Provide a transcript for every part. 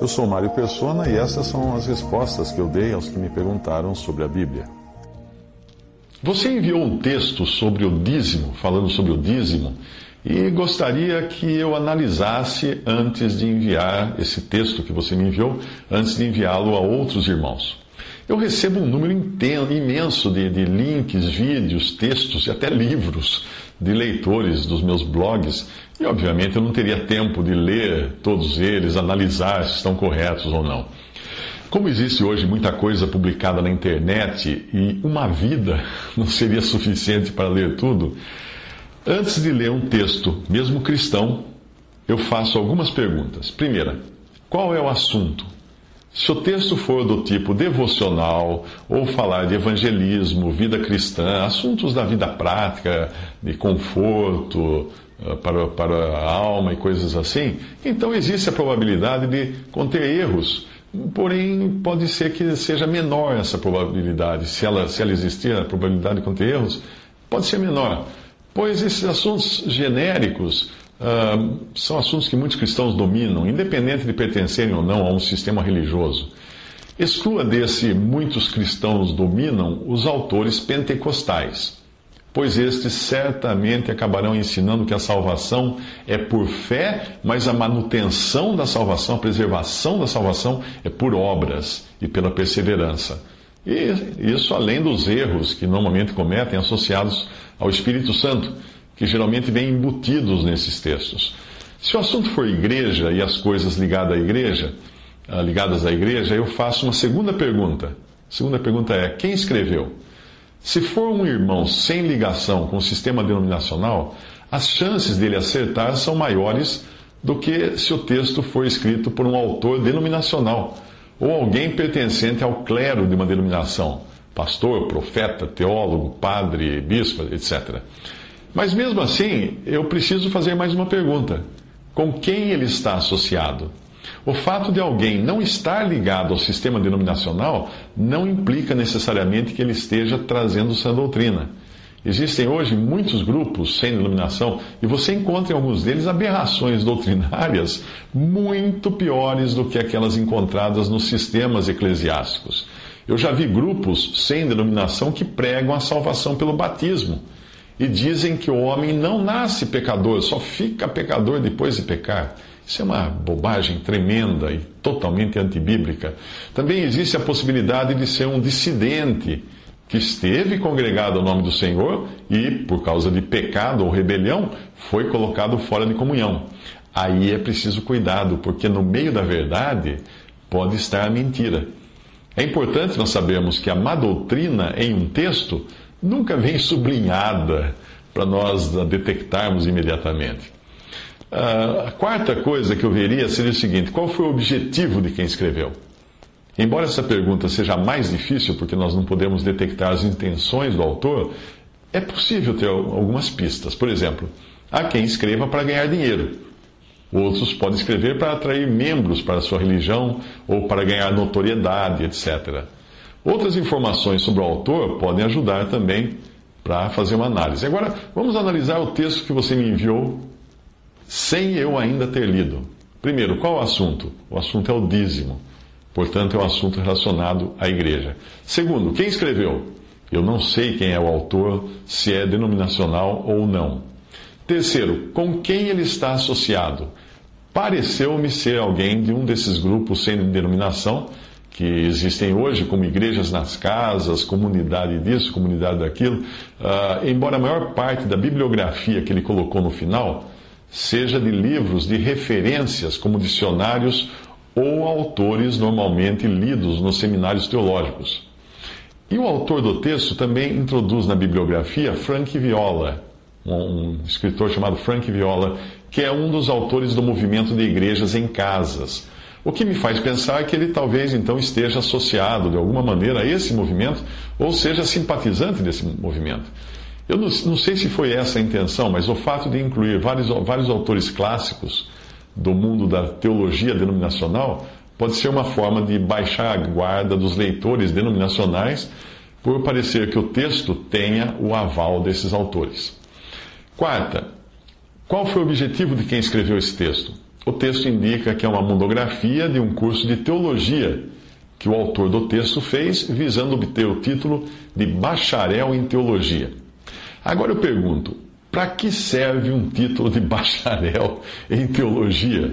Eu sou Mário Persona e essas são as respostas que eu dei aos que me perguntaram sobre a Bíblia. Você enviou um texto sobre o dízimo, falando sobre o dízimo, e gostaria que eu analisasse antes de enviar esse texto que você me enviou, antes de enviá-lo a outros irmãos. Eu recebo um número imenso de, de, links, vídeos, textos e até livros de leitores dos meus blogs, e obviamente eu não teria tempo de ler todos eles, analisar se estão corretos ou não. Como existe hoje muita coisa publicada na internet e uma vida não seria suficiente para ler tudo, Antes de ler um texto, mesmo cristão, eu faço algumas perguntas. Primeira, qual é o assunto? Se o texto for do tipo devocional, ou falar de evangelismo, vida cristã, assuntos da vida prática, de conforto eh, para, para a alma e coisas assim, então existe a probabilidade de conter erros. Porém, pode ser que seja menor essa probabilidade. Se ela, se ela existir, a probabilidade de conter erros pode ser menor. Pois esses assuntos genéricos uh, são assuntos que muitos cristãos dominam, independente de pertencerem ou não a um sistema religioso. Exclua desse muitos cristãos dominam os autores pentecostais, pois estes certamente acabarão ensinando que a salvação é por fé, mas a manutenção da salvação, a preservação da salvação é por obras e pela perseverança. E isso além dos erros que normalmente cometem associados ao Espírito Santo, que geralmente vêm embutidos nesses textos. Se o assunto for igreja e as coisas ligadas à igreja, ah, ligadas à igreja, eu faço uma segunda pergunta. A segunda pergunta é: quem escreveu? Se for um irmão sem ligação com o sistema denominacional, as chances dele acertar são maiores do que se o texto for escrito por um autor denominacional ou alguém pertencente ao clero de uma denominação pastor, profeta, teólogo, padre, bispo, etc. Mas mesmo assim, eu preciso fazer mais uma pergunta: com quem ele está associado? O fato de alguém não estar ligado ao sistema denominacional não implica necessariamente que ele esteja trazendo sã doutrina. Existem hoje muitos grupos sem denominação e você encontra em alguns deles aberrações doutrinárias muito piores do que aquelas encontradas nos sistemas eclesiásticos. Eu já vi grupos sem denominação que pregam a salvação pelo batismo e dizem que o homem não nasce pecador, só fica pecador depois de pecar. Isso é uma bobagem tremenda e totalmente antibíblica. Também existe a possibilidade de ser um dissidente que esteve congregado ao nome do Senhor e, por causa de pecado ou rebelião, foi colocado fora de comunhão. Aí é preciso cuidado, porque no meio da verdade pode estar a mentira. É importante nós sabermos que a má doutrina em um texto nunca vem sublinhada para nós detectarmos imediatamente. A quarta coisa que eu veria seria o seguinte: qual foi o objetivo de quem escreveu? Embora essa pergunta seja mais difícil, porque nós não podemos detectar as intenções do autor, é possível ter algumas pistas. Por exemplo, há quem escreva para ganhar dinheiro. Outros podem escrever para atrair membros para a sua religião ou para ganhar notoriedade, etc. Outras informações sobre o autor podem ajudar também para fazer uma análise. Agora, vamos analisar o texto que você me enviou sem eu ainda ter lido. Primeiro, qual o assunto? O assunto é o dízimo. Portanto, é um assunto relacionado à igreja. Segundo, quem escreveu? Eu não sei quem é o autor, se é denominacional ou não. Terceiro, com quem ele está associado? Pareceu-me ser alguém de um desses grupos sem denominação que existem hoje, como igrejas nas casas, comunidade disso, comunidade daquilo. Uh, embora a maior parte da bibliografia que ele colocou no final seja de livros de referências, como dicionários ou autores normalmente lidos nos seminários teológicos. E o autor do texto também introduz na bibliografia Frank Viola, um, escritor chamado Frank Viola, que é um dos autores do movimento de igrejas em casas. O que me faz pensar que ele talvez então esteja associado de alguma maneira a esse movimento, ou seja simpatizante desse movimento. Eu não, não, sei se foi essa a intenção, mas o fato de incluir vários, vários autores clássicos do mundo da teologia denominacional pode ser uma forma de baixar a guarda dos leitores denominacionais por parecer que o texto tenha o aval desses autores. Quarta, qual foi o objetivo de quem escreveu esse texto? O texto indica que é uma monografia de um curso de teologia que o autor do texto fez, visando obter o título de bacharel em teologia. Agora eu pergunto: para que serve um título de bacharel em teologia?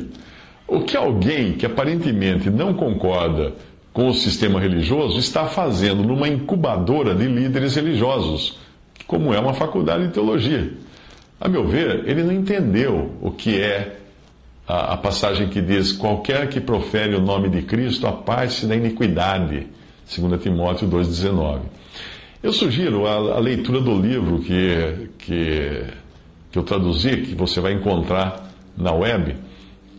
O que alguém que aparentemente não concorda com o sistema religioso está fazendo numa incubadora de líderes religiosos, como é uma faculdade de teologia? A meu ver, ele não entendeu o que é a, a passagem que diz: qualquer que profere o nome de Cristo, aparte da iniquidade. 2 Timóteo 2,19. Eu sugiro a, a, leitura do livro que, que, que eu traduzi, que você vai encontrar na web,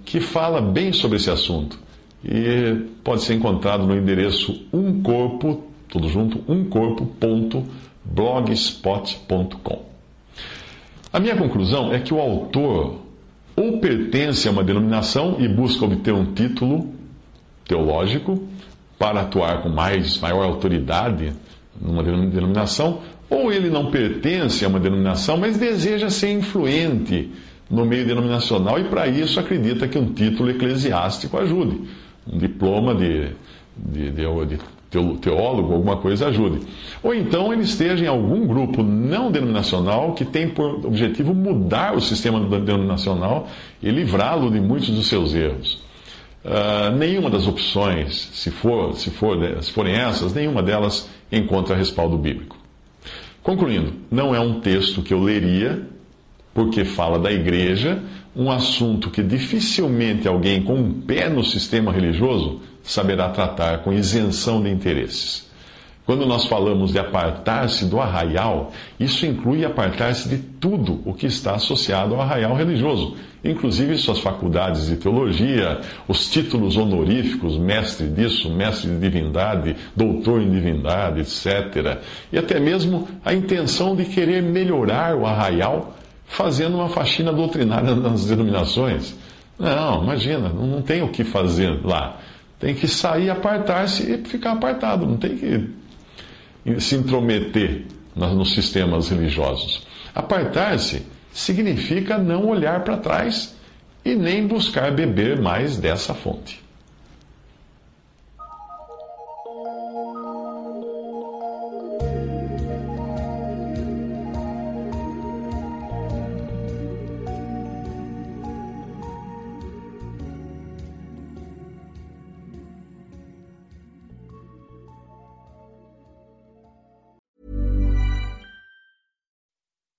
que fala bem sobre esse assunto. E pode ser encontrado no endereço umcorpo, tudo junto, umcorpo.blogspot.com. A minha conclusão é que o autor ou pertence a uma denominação e busca obter um título teológico para atuar com mais maior autoridade numa denominação, ou ele não pertence a uma denominação, mas deseja ser influente no meio denominacional e, para isso, acredita que um título eclesiástico ajude. Um diploma de, de, de teólogo, alguma coisa ajude. Ou então ele esteja em algum grupo não denominacional que tem por objetivo mudar o sistema denominacional e livrá-lo de muitos dos seus erros. Uh, nenhuma das opções, se, for, se, for, se forem essas, nenhuma delas encontra respaldo bíblico. Concluindo, não é um texto que eu leria, porque fala da igreja, um assunto que dificilmente alguém com um pé no sistema religioso saberá tratar com isenção de interesses. Quando nós falamos de apartar-se do arraial, isso inclui apartar-se de tudo o que está associado ao arraial religioso, inclusive suas faculdades de teologia, os títulos honoríficos, mestre disso, mestre de divindade, doutor em divindade, etc. E até mesmo a intenção de querer melhorar o arraial fazendo uma faxina doutrinária nas denominações. Não, imagina, não tem o que fazer lá. Tem que sair, apartar-se e ficar apartado, não tem que se intrometer nos sistemas religiosos. Apartar-se significa não olhar para trás e nem buscar beber mais dessa fonte.